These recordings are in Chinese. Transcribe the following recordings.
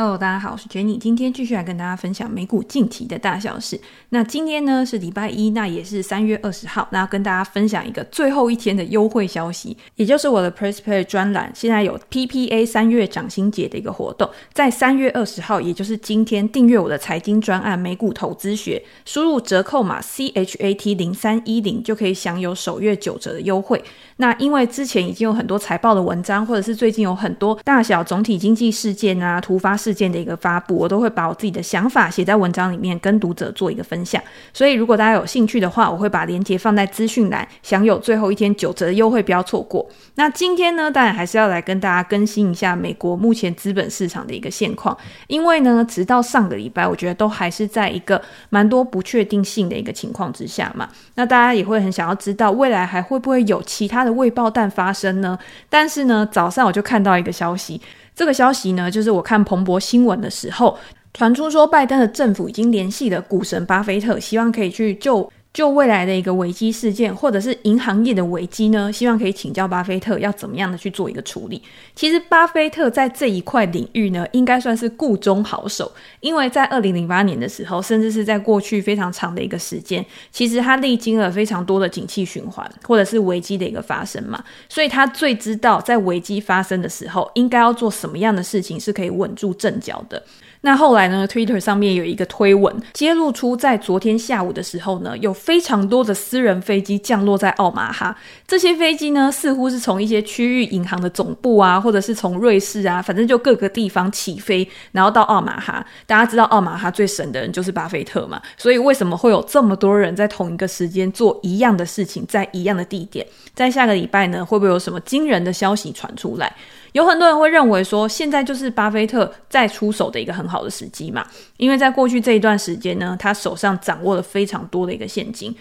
Hello，大家好，我是 Jenny，今天继续来跟大家分享美股近期的大小事。那今天呢是礼拜一，那也是三月二十号，那要跟大家分享一个最后一天的优惠消息，也就是我的 PressPlay 专栏现在有 PPA 三月涨薪节的一个活动，在三月二十号，也就是今天订阅我的财经专案美股投资学，输入折扣码 CHAT 零三一零就可以享有首月九折的优惠。那因为之前已经有很多财报的文章，或者是最近有很多大小总体经济事件啊、突发事事件的一个发布，我都会把我自己的想法写在文章里面，跟读者做一个分享。所以如果大家有兴趣的话，我会把链接放在资讯栏，享有最后一天九折的优惠，不要错过。那今天呢，当然还是要来跟大家更新一下美国目前资本市场的一个现况，因为呢，直到上个礼拜，我觉得都还是在一个蛮多不确定性的一个情况之下嘛。那大家也会很想要知道，未来还会不会有其他的未爆弹发生呢？但是呢，早上我就看到一个消息。这个消息呢，就是我看彭博新闻的时候传出说，拜登的政府已经联系了股神巴菲特，希望可以去救就未来的一个危机事件，或者是银行业的危机呢，希望可以请教巴菲特要怎么样的去做一个处理。其实巴菲特在这一块领域呢，应该算是顾中好手，因为在二零零八年的时候，甚至是在过去非常长的一个时间，其实他历经了非常多的景气循环或者是危机的一个发生嘛，所以他最知道在危机发生的时候，应该要做什么样的事情是可以稳住阵脚的。那后来呢，Twitter 上面有一个推文揭露出，在昨天下午的时候呢，有非常多的私人飞机降落在奥马哈。这些飞机呢，似乎是从一些区域银行的总部啊，或者是从瑞士啊，反正就各个地方起飞，然后到奥马哈。大家知道奥马哈最神的人就是巴菲特嘛，所以为什么会有这么多人在同一个时间做一样的事情，在一样的地点？在下个礼拜呢，会不会有什么惊人的消息传出来？有很多人会认为说，现在就是巴菲特再出手的一个很好的时机嘛，因为在过去这一段时间呢，他手上掌握了非常多的一个现金。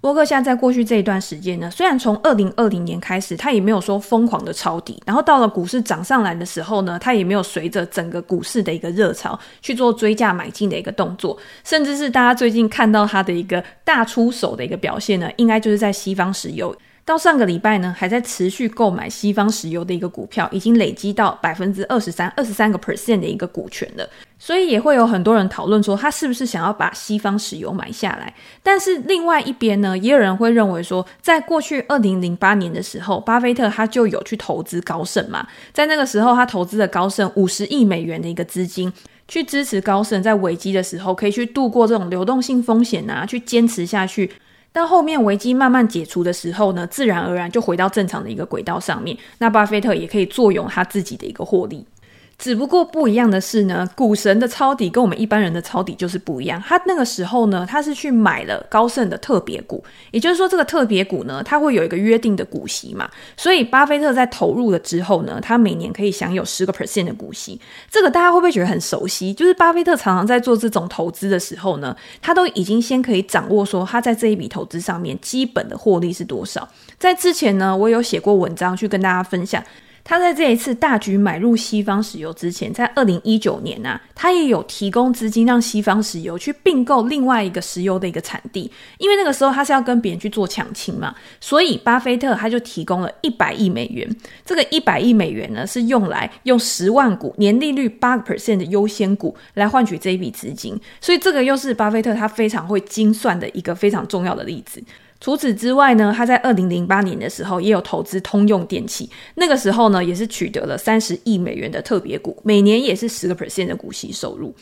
波克夏在过去这一段时间呢，虽然从二零二零年开始，他也没有说疯狂的抄底，然后到了股市涨上来的时候呢，他也没有随着整个股市的一个热潮去做追价买进的一个动作，甚至是大家最近看到他的一个大出手的一个表现呢，应该就是在西方石油。到上个礼拜呢，还在持续购买西方石油的一个股票，已经累积到百分之二十三、二十三个 percent 的一个股权了。所以也会有很多人讨论说，他是不是想要把西方石油买下来？但是另外一边呢，也有人会认为说，在过去二零零八年的时候，巴菲特他就有去投资高盛嘛，在那个时候他投资了高盛五十亿美元的一个资金，去支持高盛在危机的时候可以去度过这种流动性风险啊，去坚持下去。到后面危机慢慢解除的时候呢，自然而然就回到正常的一个轨道上面。那巴菲特也可以坐拥他自己的一个获利。只不过不一样的是呢，股神的抄底跟我们一般人的抄底就是不一样。他那个时候呢，他是去买了高盛的特别股，也就是说，这个特别股呢，它会有一个约定的股息嘛。所以，巴菲特在投入了之后呢，他每年可以享有十个 percent 的股息。这个大家会不会觉得很熟悉？就是巴菲特常常在做这种投资的时候呢，他都已经先可以掌握说他在这一笔投资上面基本的获利是多少。在之前呢，我有写过文章去跟大家分享。他在这一次大举买入西方石油之前，在二零一九年啊，他也有提供资金让西方石油去并购另外一个石油的一个产地，因为那个时候他是要跟别人去做抢亲嘛，所以巴菲特他就提供了一百亿美元。这个一百亿美元呢，是用来用十万股年利率八个 percent 的优先股来换取这一笔资金，所以这个又是巴菲特他非常会精算的一个非常重要的例子。除此之外呢，他在二零零八年的时候也有投资通用电器，那个时候呢也是取得了三十亿美元的特别股，每年也是十个 percent 的股息收入。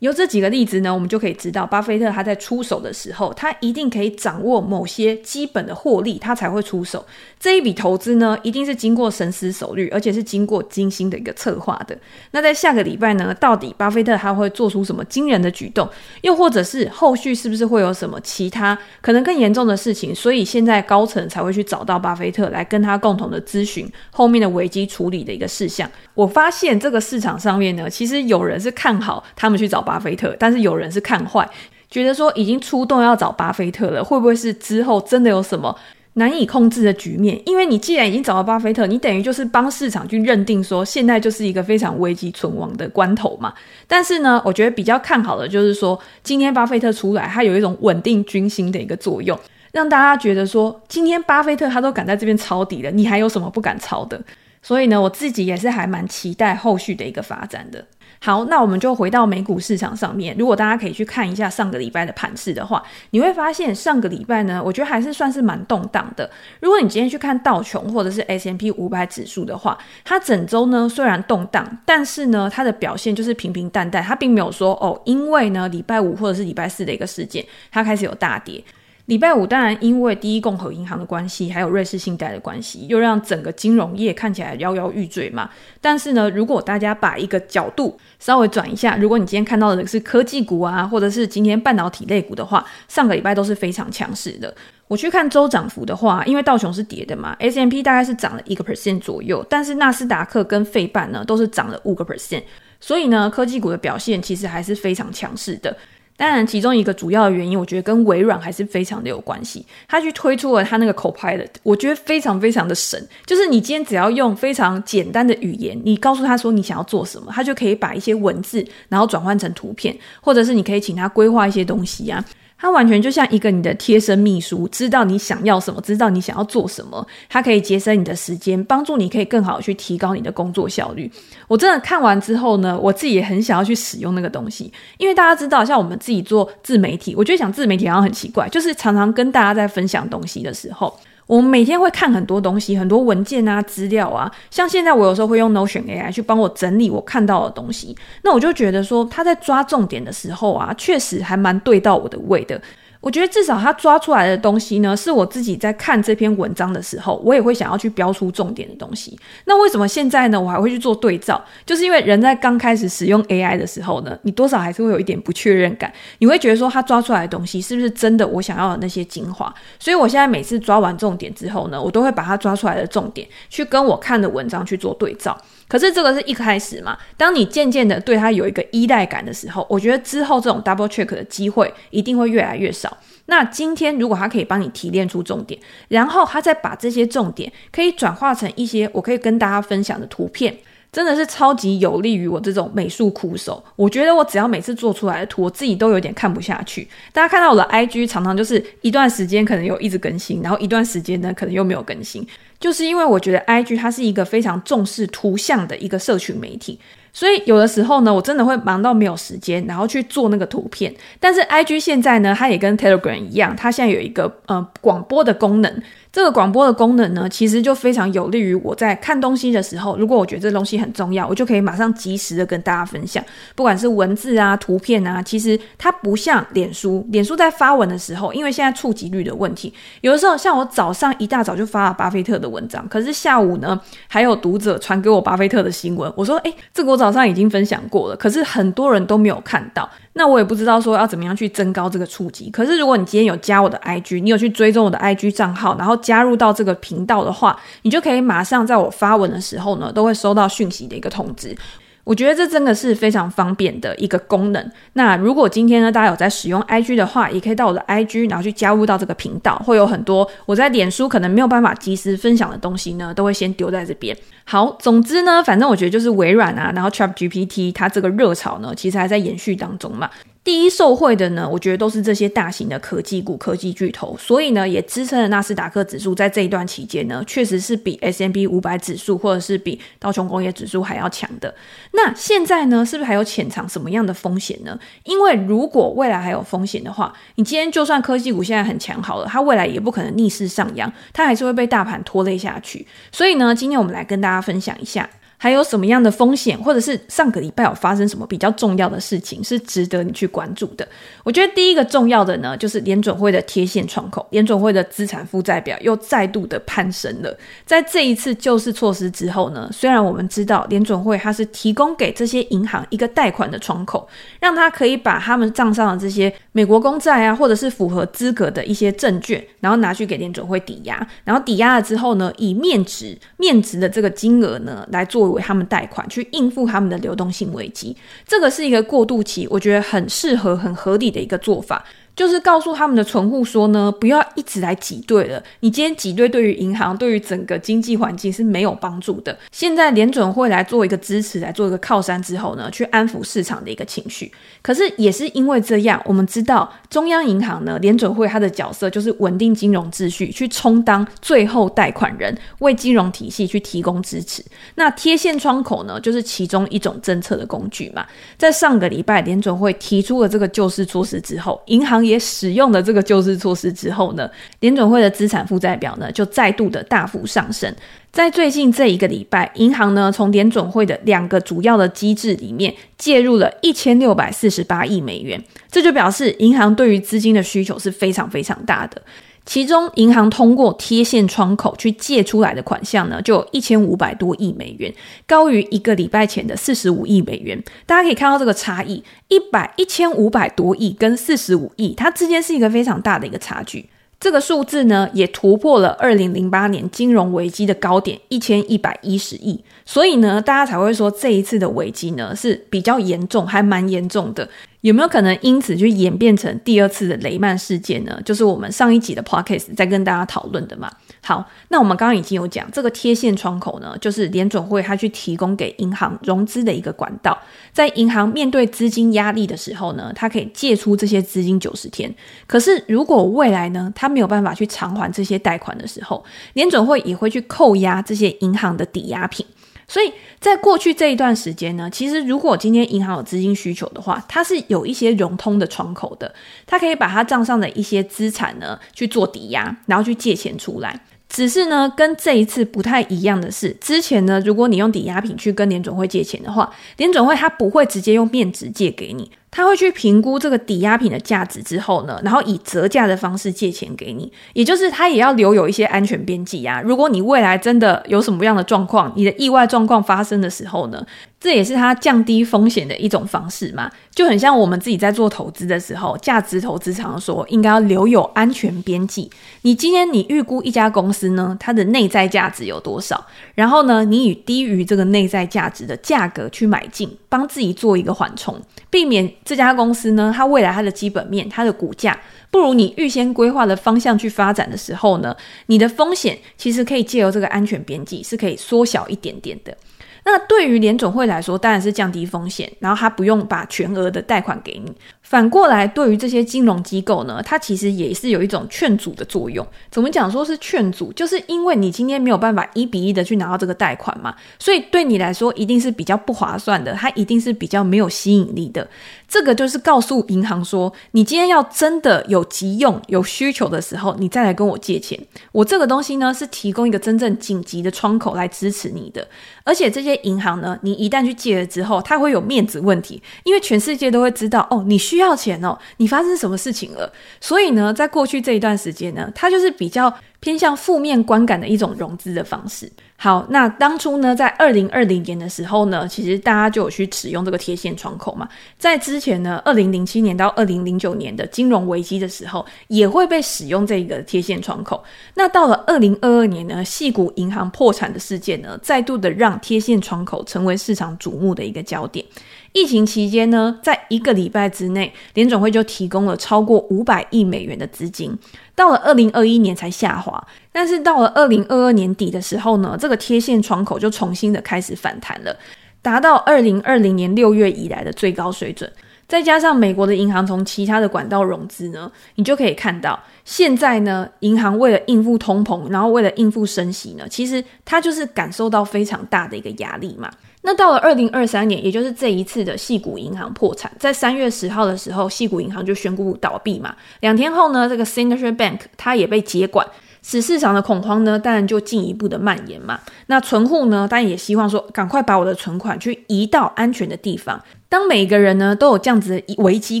由这几个例子呢，我们就可以知道，巴菲特他在出手的时候，他一定可以掌握某些基本的获利，他才会出手。这一笔投资呢，一定是经过深思熟虑，而且是经过精心的一个策划的。那在下个礼拜呢，到底巴菲特他会做出什么惊人的举动？又或者是后续是不是会有什么其他可能更严重的事情？所以现在高层才会去找到巴菲特来跟他共同的咨询后面的危机处理的一个事项。我发现这个市场上面呢，其实有人是看好他们去找巴。巴菲特，但是有人是看坏，觉得说已经出动要找巴菲特了，会不会是之后真的有什么难以控制的局面？因为你既然已经找到巴菲特，你等于就是帮市场去认定说现在就是一个非常危机存亡的关头嘛。但是呢，我觉得比较看好的就是说，今天巴菲特出来，他有一种稳定军心的一个作用，让大家觉得说，今天巴菲特他都敢在这边抄底了，你还有什么不敢抄的？所以呢，我自己也是还蛮期待后续的一个发展的。好，那我们就回到美股市场上面。如果大家可以去看一下上个礼拜的盘势的话，你会发现上个礼拜呢，我觉得还是算是蛮动荡的。如果你今天去看道琼或者是 S M P 五百指数的话，它整周呢虽然动荡，但是呢它的表现就是平平淡淡，它并没有说哦，因为呢礼拜五或者是礼拜四的一个事件，它开始有大跌。礼拜五当然因为第一共和银行的关系，还有瑞士信贷的关系，又让整个金融业看起来摇摇欲坠嘛。但是呢，如果大家把一个角度稍微转一下，如果你今天看到的是科技股啊，或者是今天半导体类股的话，上个礼拜都是非常强势的。我去看周涨幅的话，因为道琼是跌的嘛，S M P 大概是涨了一个 percent 左右，但是纳斯达克跟费半呢都是涨了五个 percent，所以呢，科技股的表现其实还是非常强势的。当然，其中一个主要的原因，我觉得跟微软还是非常的有关系。他去推出了他那个 Copilot，我觉得非常非常的神。就是你今天只要用非常简单的语言，你告诉他说你想要做什么，他就可以把一些文字，然后转换成图片，或者是你可以请他规划一些东西呀。它完全就像一个你的贴身秘书，知道你想要什么，知道你想要做什么。它可以节省你的时间，帮助你可以更好的去提高你的工作效率。我真的看完之后呢，我自己也很想要去使用那个东西，因为大家知道，像我们自己做自媒体，我觉得讲自媒体好像很奇怪，就是常常跟大家在分享东西的时候。我每天会看很多东西，很多文件啊、资料啊。像现在我有时候会用 Notion AI 去帮我整理我看到的东西，那我就觉得说他在抓重点的时候啊，确实还蛮对到我的胃的。我觉得至少他抓出来的东西呢，是我自己在看这篇文章的时候，我也会想要去标出重点的东西。那为什么现在呢，我还会去做对照？就是因为人在刚开始使用 AI 的时候呢，你多少还是会有一点不确认感，你会觉得说他抓出来的东西是不是真的我想要的那些精华？所以我现在每次抓完重点之后呢，我都会把它抓出来的重点去跟我看的文章去做对照。可是这个是一开始嘛，当你渐渐的对他有一个依赖感的时候，我觉得之后这种 double check 的机会一定会越来越少。那今天如果他可以帮你提炼出重点，然后他再把这些重点可以转化成一些我可以跟大家分享的图片。真的是超级有利于我这种美术苦手。我觉得我只要每次做出来的图，我自己都有点看不下去。大家看到我的 IG 常常就是一段时间可能有一直更新，然后一段时间呢可能又没有更新，就是因为我觉得 IG 它是一个非常重视图像的一个社群媒体。所以有的时候呢，我真的会忙到没有时间，然后去做那个图片。但是 IG 现在呢，它也跟 Telegram 一样，它现在有一个呃广播的功能。这个广播的功能呢，其实就非常有利于我在看东西的时候，如果我觉得这东西很重要，我就可以马上及时的跟大家分享。不管是文字啊、图片啊，其实它不像脸书。脸书在发文的时候，因为现在触及率的问题，有的时候像我早上一大早就发了巴菲特的文章，可是下午呢，还有读者传给我巴菲特的新闻，我说，诶，这个我早上已经分享过了，可是很多人都没有看到。那我也不知道说要怎么样去增高这个触及。可是如果你今天有加我的 IG，你有去追踪我的 IG 账号，然后加入到这个频道的话，你就可以马上在我发文的时候呢，都会收到讯息的一个通知。我觉得这真的是非常方便的一个功能。那如果今天呢，大家有在使用 IG 的话，也可以到我的 IG，然后去加入到这个频道，会有很多我在脸书可能没有办法及时分享的东西呢，都会先丢在这边。好，总之呢，反正我觉得就是微软啊，然后 ChatGPT 它这个热潮呢，其实还在延续当中嘛。第一受惠的呢，我觉得都是这些大型的科技股、科技巨头，所以呢，也支撑了纳斯达克指数在这一段期间呢，确实是比 S M B 五百指数或者是比道琼工业指数还要强的。那现在呢，是不是还有潜藏什么样的风险呢？因为如果未来还有风险的话，你今天就算科技股现在很强好了，它未来也不可能逆势上扬，它还是会被大盘拖累下去。所以呢，今天我们来跟大家分享一下。还有什么样的风险，或者是上个礼拜有发生什么比较重要的事情是值得你去关注的？我觉得第一个重要的呢，就是联准会的贴现窗口，联准会的资产负债表又再度的攀升了。在这一次救市措施之后呢，虽然我们知道联准会它是提供给这些银行一个贷款的窗口，让它可以把他们账上的这些美国公债啊，或者是符合资格的一些证券，然后拿去给联准会抵押，然后抵押了之后呢，以面值面值的这个金额呢来做。为他们贷款去应付他们的流动性危机，这个是一个过渡期，我觉得很适合、很合理的一个做法。就是告诉他们的存户说呢，不要一直来挤兑了。你今天挤兑对于银行、对于整个经济环境是没有帮助的。现在联准会来做一个支持，来做一个靠山之后呢，去安抚市场的一个情绪。可是也是因为这样，我们知道中央银行呢，联准会它的角色就是稳定金融秩序，去充当最后贷款人，为金融体系去提供支持。那贴现窗口呢，就是其中一种政策的工具嘛。在上个礼拜，联准会提出了这个救市措施之后，银行也使用了这个救市措施之后呢，联准会的资产负债表呢就再度的大幅上升。在最近这一个礼拜，银行呢从联准会的两个主要的机制里面介入了一千六百四十八亿美元，这就表示银行对于资金的需求是非常非常大的。其中，银行通过贴现窗口去借出来的款项呢，就有一千五百多亿美元，高于一个礼拜前的四十五亿美元。大家可以看到这个差异，一百一千五百多亿跟四十五亿，它之间是一个非常大的一个差距。这个数字呢，也突破了二零零八年金融危机的高点一千一百一十亿。所以呢，大家才会说这一次的危机呢是比较严重，还蛮严重的。有没有可能因此就演变成第二次的雷曼事件呢？就是我们上一集的 podcast 在跟大家讨论的嘛。好，那我们刚刚已经有讲，这个贴现窗口呢，就是联准会它去提供给银行融资的一个管道，在银行面对资金压力的时候呢，它可以借出这些资金九十天。可是如果未来呢，它没有办法去偿还这些贷款的时候，联准会也会去扣押这些银行的抵押品。所以在过去这一段时间呢，其实如果今天银行有资金需求的话，它是有一些融通的窗口的，它可以把它账上的一些资产呢去做抵押，然后去借钱出来。只是呢，跟这一次不太一样的是，之前呢，如果你用抵押品去跟联总会借钱的话，联总会它不会直接用面值借给你。他会去评估这个抵押品的价值之后呢，然后以折价的方式借钱给你，也就是他也要留有一些安全边际啊。如果你未来真的有什么样的状况，你的意外状况发生的时候呢，这也是他降低风险的一种方式嘛。就很像我们自己在做投资的时候，价值投资常说应该要留有安全边际。你今天你预估一家公司呢，它的内在价值有多少，然后呢，你以低于这个内在价值的价格去买进，帮自己做一个缓冲，避免。这家公司呢，它未来它的基本面、它的股价不如你预先规划的方向去发展的时候呢，你的风险其实可以借由这个安全边际是可以缩小一点点的。那对于联总会来说，当然是降低风险，然后他不用把全额的贷款给你。反过来，对于这些金融机构呢，它其实也是有一种劝阻的作用。怎么讲说是劝阻？就是因为你今天没有办法一比一的去拿到这个贷款嘛，所以对你来说一定是比较不划算的，它一定是比较没有吸引力的。这个就是告诉银行说，你今天要真的有急用、有需求的时候，你再来跟我借钱。我这个东西呢，是提供一个真正紧急的窗口来支持你的。而且这些银行呢，你一旦去借了之后，它会有面子问题，因为全世界都会知道哦，你需要钱哦，你发生什么事情了。所以呢，在过去这一段时间呢，它就是比较偏向负面观感的一种融资的方式。好，那当初呢，在二零二零年的时候呢，其实大家就有去使用这个贴现窗口嘛。在之前呢，二零零七年到二零零九年的金融危机的时候，也会被使用这个贴现窗口。那到了二零二二年呢，矽谷银行破产的事件呢，再度的让贴现窗口成为市场瞩目的一个焦点。疫情期间呢，在一个礼拜之内，联总会就提供了超过五百亿美元的资金，到了二零二一年才下滑，但是到了二零二二年底的时候呢，这个贴现窗口就重新的开始反弹了，达到二零二零年六月以来的最高水准。再加上美国的银行从其他的管道融资呢，你就可以看到，现在呢，银行为了应付通膨，然后为了应付升息呢，其实它就是感受到非常大的一个压力嘛。那到了二零二三年，也就是这一次的矽谷银行破产，在三月十号的时候，矽谷银行就宣布倒闭嘛。两天后呢，这个 Signature Bank 它也被接管，使市场的恐慌呢，当然就进一步的蔓延嘛。那存户呢，当然也希望说，赶快把我的存款去移到安全的地方。当每个人呢都有这样子的危机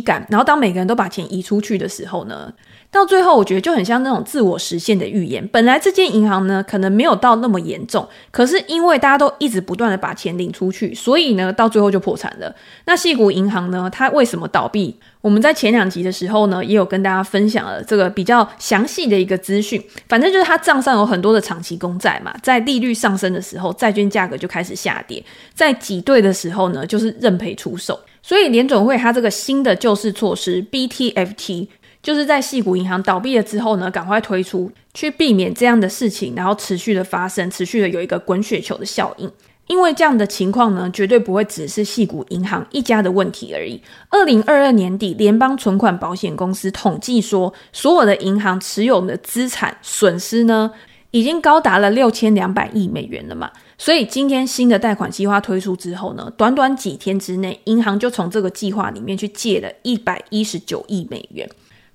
感，然后当每个人都把钱移出去的时候呢，到最后，我觉得就很像那种自我实现的预言。本来这间银行呢，可能没有到那么严重，可是因为大家都一直不断的把钱领出去，所以呢，到最后就破产了。那矽谷银行呢，它为什么倒闭？我们在前两集的时候呢，也有跟大家分享了这个比较详细的一个资讯。反正就是它账上有很多的长期公债嘛，在利率上升的时候，债券价格就开始下跌；在挤兑的时候呢，就是认赔出售。所以联准会它这个新的救市措施 BTFT。就是在细谷银行倒闭了之后呢，赶快推出，去避免这样的事情，然后持续的发生，持续的有一个滚雪球的效应。因为这样的情况呢，绝对不会只是细谷银行一家的问题而已。二零二二年底，联邦存款保险公司统计说，所有的银行持有的资产损失呢，已经高达了六千两百亿美元了嘛。所以今天新的贷款计划推出之后呢，短短几天之内，银行就从这个计划里面去借了一百一十九亿美元。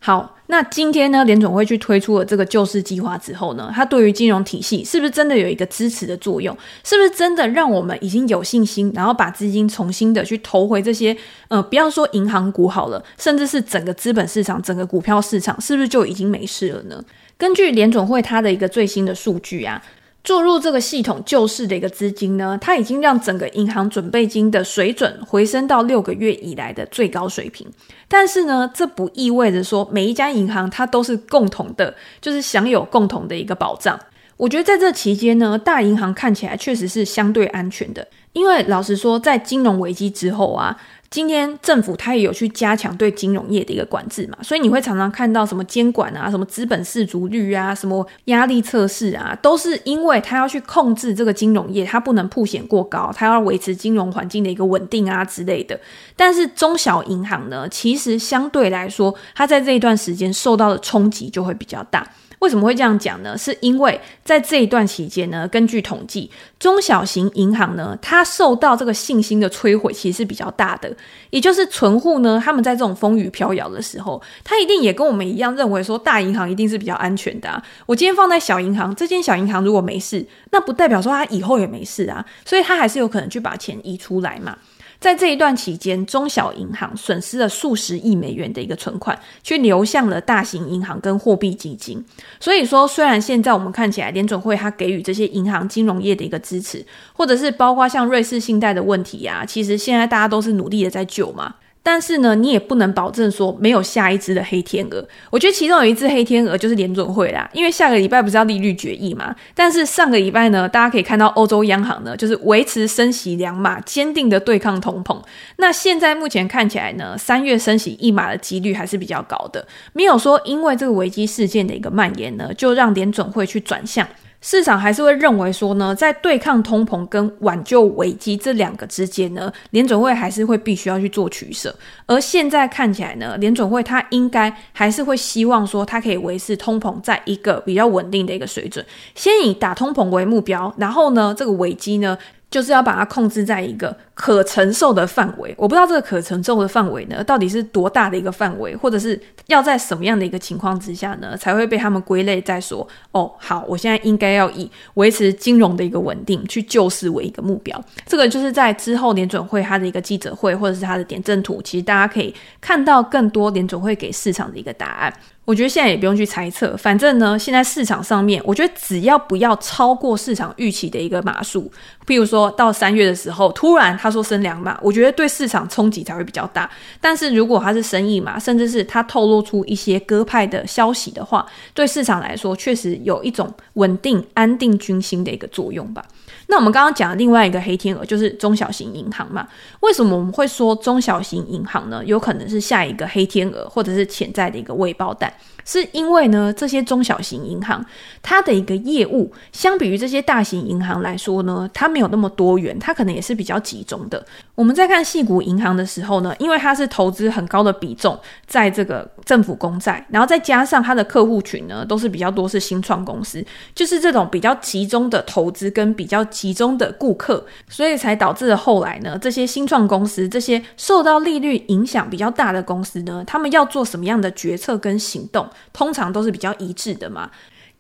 好，那今天呢，联总会去推出了这个救市计划之后呢，它对于金融体系是不是真的有一个支持的作用？是不是真的让我们已经有信心，然后把资金重新的去投回这些呃，不要说银行股好了，甚至是整个资本市场、整个股票市场，是不是就已经没事了呢？根据联总会它的一个最新的数据啊。注入这个系统救市的一个资金呢，它已经让整个银行准备金的水准回升到六个月以来的最高水平。但是呢，这不意味着说每一家银行它都是共同的，就是享有共同的一个保障。我觉得在这期间呢，大银行看起来确实是相对安全的，因为老实说，在金融危机之后啊。今天政府它也有去加强对金融业的一个管制嘛，所以你会常常看到什么监管啊、什么资本适足率啊、什么压力测试啊，都是因为它要去控制这个金融业，它不能曝险过高，它要维持金融环境的一个稳定啊之类的。但是中小银行呢，其实相对来说，它在这一段时间受到的冲击就会比较大。为什么会这样讲呢？是因为在这一段期间呢，根据统计，中小型银行呢，它受到这个信心的摧毁其实是比较大的。也就是存户呢，他们在这种风雨飘摇的时候，他一定也跟我们一样认为说，大银行一定是比较安全的啊。我今天放在小银行，这间小银行如果没事，那不代表说它以后也没事啊，所以它还是有可能去把钱移出来嘛。在这一段期间，中小银行损失了数十亿美元的一个存款，去流向了大型银行跟货币基金。所以说，虽然现在我们看起来联准会它给予这些银行金融业的一个支持，或者是包括像瑞士信贷的问题呀，其实现在大家都是努力的在救嘛。但是呢，你也不能保证说没有下一只的黑天鹅。我觉得其中有一只黑天鹅就是联准会啦，因为下个礼拜不是要利率决议嘛。但是上个礼拜呢，大家可以看到欧洲央行呢，就是维持升息两码，坚定的对抗通膨。那现在目前看起来呢，三月升息一码的几率还是比较高的，没有说因为这个危机事件的一个蔓延呢，就让联准会去转向。市场还是会认为说呢，在对抗通膨跟挽救危机这两个之间呢，联准会还是会必须要去做取舍。而现在看起来呢，联准会它应该还是会希望说，它可以维持通膨在一个比较稳定的一个水准，先以打通膨为目标，然后呢，这个危机呢。就是要把它控制在一个可承受的范围。我不知道这个可承受的范围呢，到底是多大的一个范围，或者是要在什么样的一个情况之下呢，才会被他们归类在说，哦，好，我现在应该要以维持金融的一个稳定去救市为一个目标。这个就是在之后联准会它的一个记者会，或者是它的点阵图，其实大家可以看到更多联准会给市场的一个答案。我觉得现在也不用去猜测，反正呢，现在市场上面，我觉得只要不要超过市场预期的一个码数，譬如说到三月的时候，突然他说升两码，我觉得对市场冲击才会比较大。但是如果他是升一码，甚至是他透露出一些鸽派的消息的话，对市场来说确实有一种稳定、安定军心的一个作用吧。那我们刚刚讲的另外一个黑天鹅就是中小型银行嘛？为什么我们会说中小型银行呢？有可能是下一个黑天鹅，或者是潜在的一个未爆弹。是因为呢，这些中小型银行它的一个业务，相比于这些大型银行来说呢，它没有那么多元，它可能也是比较集中的。我们在看矽谷银行的时候呢，因为它是投资很高的比重在这个政府公债，然后再加上它的客户群呢，都是比较多是新创公司，就是这种比较集中的投资跟比较其中的顾客，所以才导致了后来呢，这些新创公司，这些受到利率影响比较大的公司呢，他们要做什么样的决策跟行动？通常都是比较一致的嘛。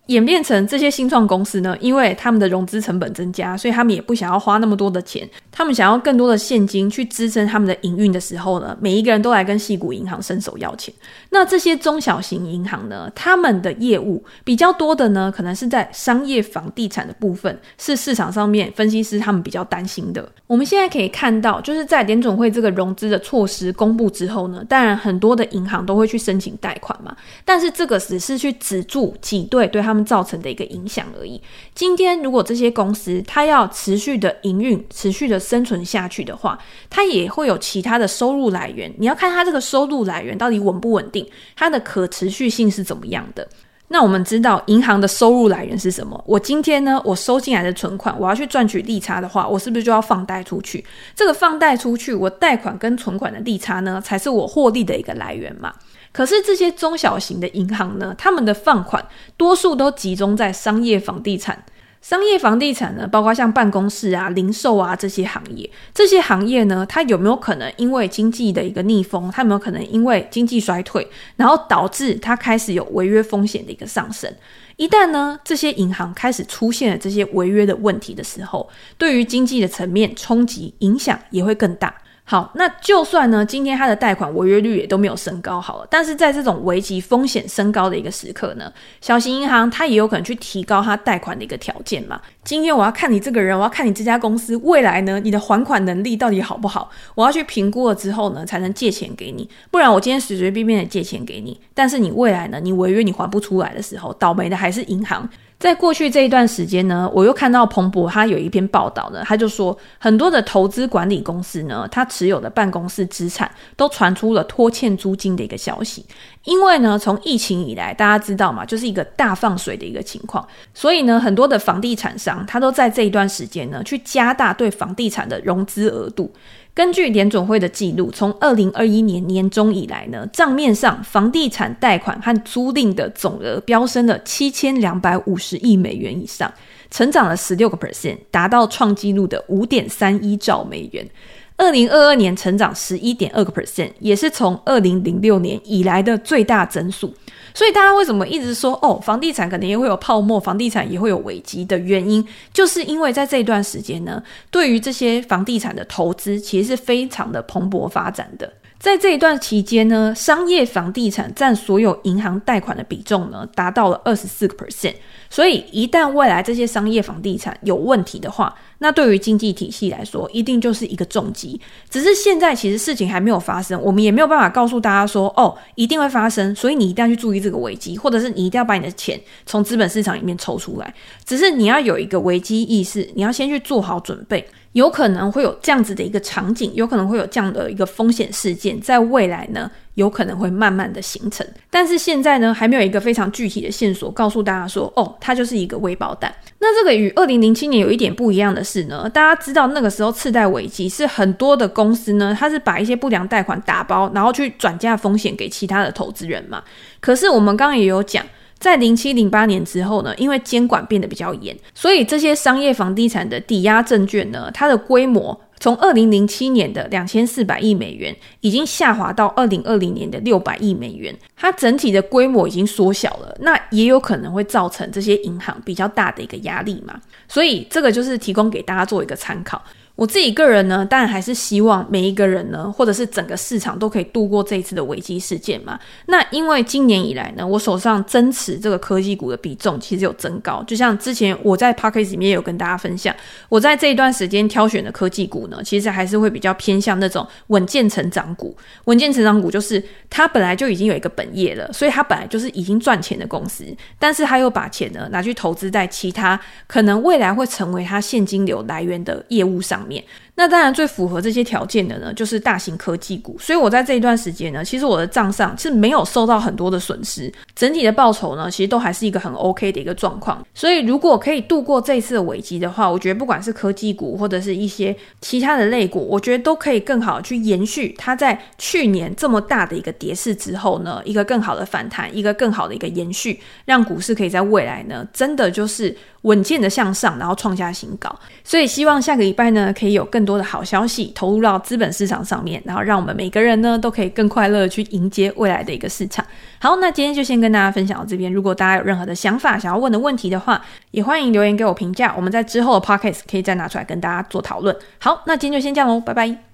演变成这些新创公司呢，因为他们的融资成本增加，所以他们也不想要花那么多的钱，他们想要更多的现金去支撑他们的营运的时候呢，每一个人都来跟矽谷银行伸手要钱。那这些中小型银行呢，他们的业务比较多的呢，可能是在商业房地产的部分，是市场上面分析师他们比较担心的。我们现在可以看到，就是在联准会这个融资的措施公布之后呢，当然很多的银行都会去申请贷款嘛，但是这个只是去止住挤兑对他们。造成的一个影响而已。今天如果这些公司它要持续的营运、持续的生存下去的话，它也会有其他的收入来源。你要看它这个收入来源到底稳不稳定，它的可持续性是怎么样的。那我们知道银行的收入来源是什么？我今天呢，我收进来的存款，我要去赚取利差的话，我是不是就要放贷出去？这个放贷出去，我贷款跟存款的利差呢，才是我获利的一个来源嘛。可是这些中小型的银行呢，他们的放款多数都集中在商业房地产。商业房地产呢，包括像办公室啊、零售啊这些行业，这些行业呢，它有没有可能因为经济的一个逆风，它有没有可能因为经济衰退，然后导致它开始有违约风险的一个上升？一旦呢，这些银行开始出现了这些违约的问题的时候，对于经济的层面冲击影响也会更大。好，那就算呢，今天他的贷款违约率也都没有升高好了，但是在这种危机风险升高的一个时刻呢，小型银行它也有可能去提高它贷款的一个条件嘛。今天我要看你这个人，我要看你这家公司未来呢，你的还款能力到底好不好，我要去评估了之后呢，才能借钱给你，不然我今天随随便便的借钱给你，但是你未来呢，你违约你还不出来的时候，倒霉的还是银行。在过去这一段时间呢，我又看到彭博他有一篇报道呢，他就说很多的投资管理公司呢，他持有的办公室资产都传出了拖欠租金的一个消息。因为呢，从疫情以来，大家知道嘛，就是一个大放水的一个情况，所以呢，很多的房地产商他都在这一段时间呢，去加大对房地产的融资额度。根据联准会的记录，从二零二一年年中以来呢，账面上房地产贷款和租赁的总额飙升了七千两百五十亿美元以上，成长了十六个 percent，达到创纪录的五点三一兆美元。二零二二年成长十一点二个 percent，也是从二零零六年以来的最大增速。所以大家为什么一直说哦，房地产可能也会有泡沫，房地产也会有危机的原因，就是因为在这一段时间呢，对于这些房地产的投资其实是非常的蓬勃发展的。在这一段期间呢，商业房地产占所有银行贷款的比重呢，达到了二十四个 percent。所以一旦未来这些商业房地产有问题的话，那对于经济体系来说，一定就是一个重击。只是现在其实事情还没有发生，我们也没有办法告诉大家说，哦，一定会发生，所以你一定要去注意这个危机，或者是你一定要把你的钱从资本市场里面抽出来。只是你要有一个危机意识，你要先去做好准备。有可能会有这样子的一个场景，有可能会有这样的一个风险事件，在未来呢，有可能会慢慢的形成。但是现在呢，还没有一个非常具体的线索告诉大家说，哦，它就是一个微爆弹。那这个与二零零七年有一点不一样的是呢，大家知道那个时候次贷危机是很多的公司呢，它是把一些不良贷款打包，然后去转嫁风险给其他的投资人嘛。可是我们刚刚也有讲。在零七零八年之后呢，因为监管变得比较严，所以这些商业房地产的抵押证券呢，它的规模从二零零七年的两千四百亿美元，已经下滑到二零二零年的六百亿美元，它整体的规模已经缩小了，那也有可能会造成这些银行比较大的一个压力嘛，所以这个就是提供给大家做一个参考。我自己个人呢，当然还是希望每一个人呢，或者是整个市场都可以度过这一次的危机事件嘛。那因为今年以来呢，我手上增持这个科技股的比重其实有增高。就像之前我在 Podcast 里面有跟大家分享，我在这一段时间挑选的科技股呢，其实还是会比较偏向那种稳健成长股。稳健成长股就是它本来就已经有一个本业了，所以它本来就是已经赚钱的公司，但是它又把钱呢拿去投资在其他可能未来会成为它现金流来源的业务上面。那当然最符合这些条件的呢，就是大型科技股。所以我在这一段时间呢，其实我的账上是没有受到很多的损失，整体的报酬呢，其实都还是一个很 OK 的一个状况。所以如果可以度过这次的危机的话，我觉得不管是科技股或者是一些其他的类股，我觉得都可以更好去延续它在去年这么大的一个跌势之后呢，一个更好的反弹，一个更好的一个延续，让股市可以在未来呢，真的就是。稳健的向上，然后创下新高，所以希望下个礼拜呢，可以有更多的好消息投入到资本市场上面，然后让我们每个人呢都可以更快乐的去迎接未来的一个市场。好，那今天就先跟大家分享到这边。如果大家有任何的想法，想要问的问题的话，也欢迎留言给我评价。我们在之后的 podcast 可以再拿出来跟大家做讨论。好，那今天就先这样喽，拜拜。